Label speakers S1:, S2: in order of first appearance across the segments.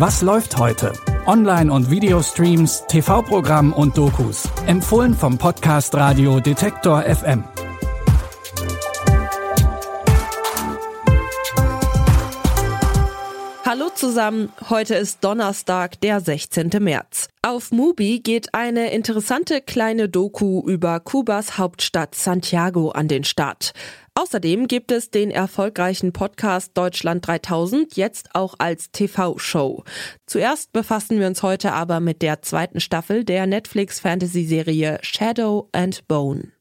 S1: Was läuft heute? Online- und Videostreams, TV-Programm und Dokus. Empfohlen vom Podcast Radio Detektor FM.
S2: Hallo zusammen, heute ist Donnerstag, der 16. März. Auf Mubi geht eine interessante kleine Doku über Kubas Hauptstadt Santiago an den Start. Außerdem gibt es den erfolgreichen Podcast Deutschland 3000 jetzt auch als TV-Show. Zuerst befassen wir uns heute aber mit der zweiten Staffel der Netflix-Fantasy-Serie Shadow and Bone.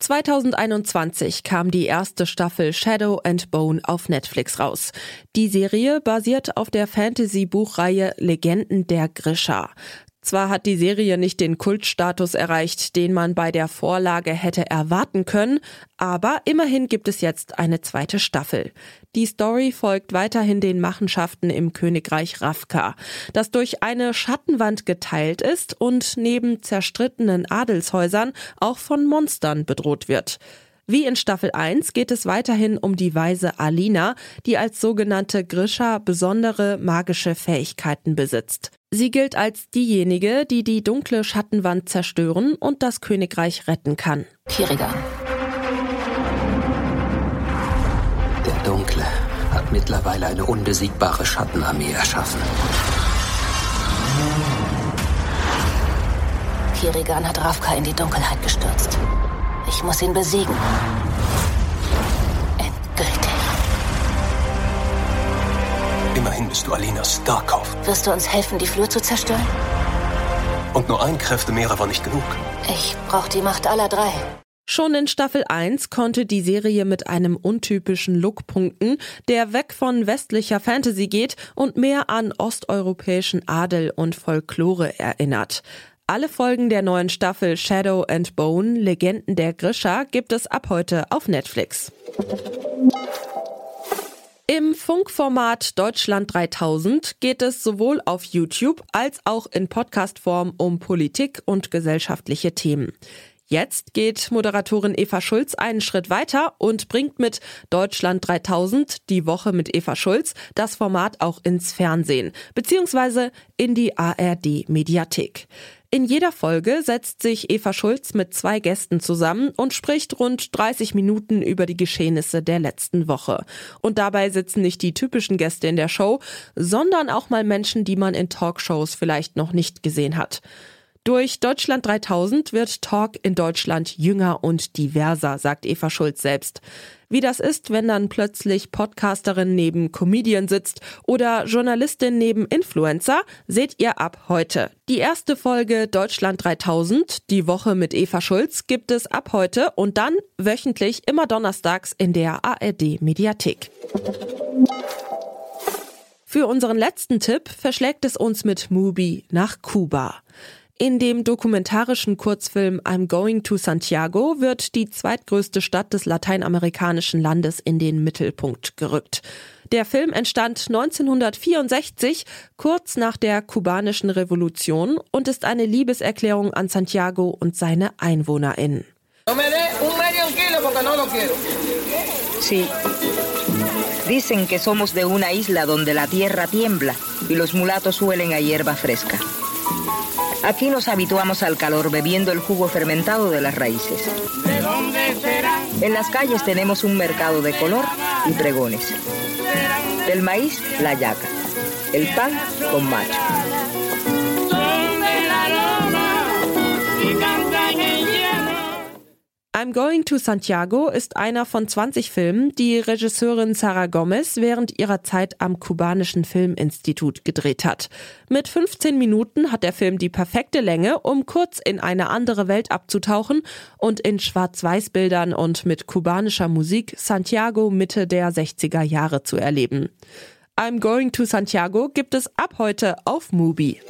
S2: 2021 kam die erste Staffel Shadow and Bone auf Netflix raus. Die Serie basiert auf der Fantasy-Buchreihe Legenden der Grisha. Zwar hat die Serie nicht den Kultstatus erreicht, den man bei der Vorlage hätte erwarten können, aber immerhin gibt es jetzt eine zweite Staffel. Die Story folgt weiterhin den Machenschaften im Königreich Ravka, das durch eine Schattenwand geteilt ist und neben zerstrittenen Adelshäusern auch von Monstern bedroht wird. Wie in Staffel 1 geht es weiterhin um die Weise Alina, die als sogenannte Grisha besondere magische Fähigkeiten besitzt. Sie gilt als diejenige, die die dunkle Schattenwand zerstören und das Königreich retten kann.
S3: Kirigan. Der Dunkle hat mittlerweile eine unbesiegbare Schattenarmee erschaffen. Kirigan hat Ravka in die Dunkelheit gestürzt. Ich muss ihn besiegen. Endgültig.
S4: Immerhin bist du Alina Starkov.
S3: Wirst du uns helfen, die Flur zu zerstören?
S4: Und nur ein Kräftemehrer war nicht genug.
S3: Ich brauche die Macht aller drei.
S2: Schon in Staffel 1 konnte die Serie mit einem untypischen Look punkten, der weg von westlicher Fantasy geht und mehr an osteuropäischen Adel und Folklore erinnert. Alle Folgen der neuen Staffel Shadow and Bone, Legenden der Grisha, gibt es ab heute auf Netflix. Im Funkformat Deutschland 3000 geht es sowohl auf YouTube als auch in Podcastform um Politik und gesellschaftliche Themen. Jetzt geht Moderatorin Eva Schulz einen Schritt weiter und bringt mit Deutschland 3000 die Woche mit Eva Schulz das Format auch ins Fernsehen bzw. in die ARD Mediathek. In jeder Folge setzt sich Eva Schulz mit zwei Gästen zusammen und spricht rund 30 Minuten über die Geschehnisse der letzten Woche. Und dabei sitzen nicht die typischen Gäste in der Show, sondern auch mal Menschen, die man in Talkshows vielleicht noch nicht gesehen hat. Durch Deutschland 3000 wird Talk in Deutschland jünger und diverser, sagt Eva Schulz selbst. Wie das ist, wenn dann plötzlich Podcasterin neben Comedian sitzt oder Journalistin neben Influencer, seht ihr ab heute. Die erste Folge Deutschland 3000, die Woche mit Eva Schulz, gibt es ab heute und dann wöchentlich immer donnerstags in der ARD Mediathek. Für unseren letzten Tipp verschlägt es uns mit Mubi nach Kuba. In dem dokumentarischen Kurzfilm I'm Going to Santiago wird die zweitgrößte Stadt des lateinamerikanischen Landes in den Mittelpunkt gerückt. Der Film entstand 1964, kurz nach der kubanischen Revolution und ist eine Liebeserklärung an Santiago und seine EinwohnerInnen.
S5: Sí. Dicen que somos de una isla donde la tierra tiembla y los mulatos suelen a hierba fresca. Aquí nos habituamos al calor bebiendo el jugo fermentado de las raíces. ¿De dónde será? En las calles tenemos un mercado de color y pregones. Del maíz, la yaca. El pan con macho.
S2: I'm Going to Santiago ist einer von 20 Filmen, die Regisseurin Sarah Gomez während ihrer Zeit am kubanischen Filminstitut gedreht hat. Mit 15 Minuten hat der Film die perfekte Länge, um kurz in eine andere Welt abzutauchen und in Schwarz-Weiß-Bildern und mit kubanischer Musik Santiago Mitte der 60er Jahre zu erleben. I'm Going to Santiago gibt es ab heute auf Mubi.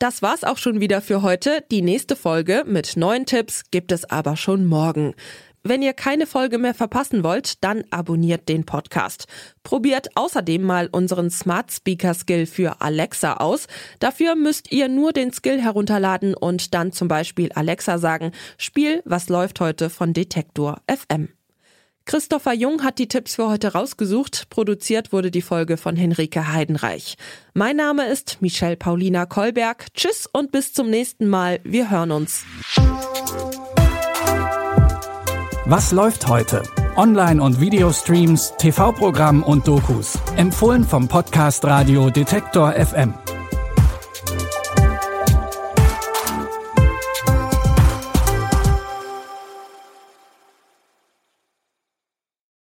S2: Das war's auch schon wieder für heute. Die nächste Folge mit neuen Tipps gibt es aber schon morgen. Wenn ihr keine Folge mehr verpassen wollt, dann abonniert den Podcast. Probiert außerdem mal unseren Smart Speaker Skill für Alexa aus. Dafür müsst ihr nur den Skill herunterladen und dann zum Beispiel Alexa sagen, Spiel, was läuft heute von Detektor FM. Christopher Jung hat die Tipps für heute rausgesucht. Produziert wurde die Folge von Henrike Heidenreich. Mein Name ist Michelle Paulina Kolberg. Tschüss und bis zum nächsten Mal. Wir hören uns.
S1: Was läuft heute? Online- und Videostreams, TV-Programm und Dokus. Empfohlen vom Podcast Radio Detektor FM.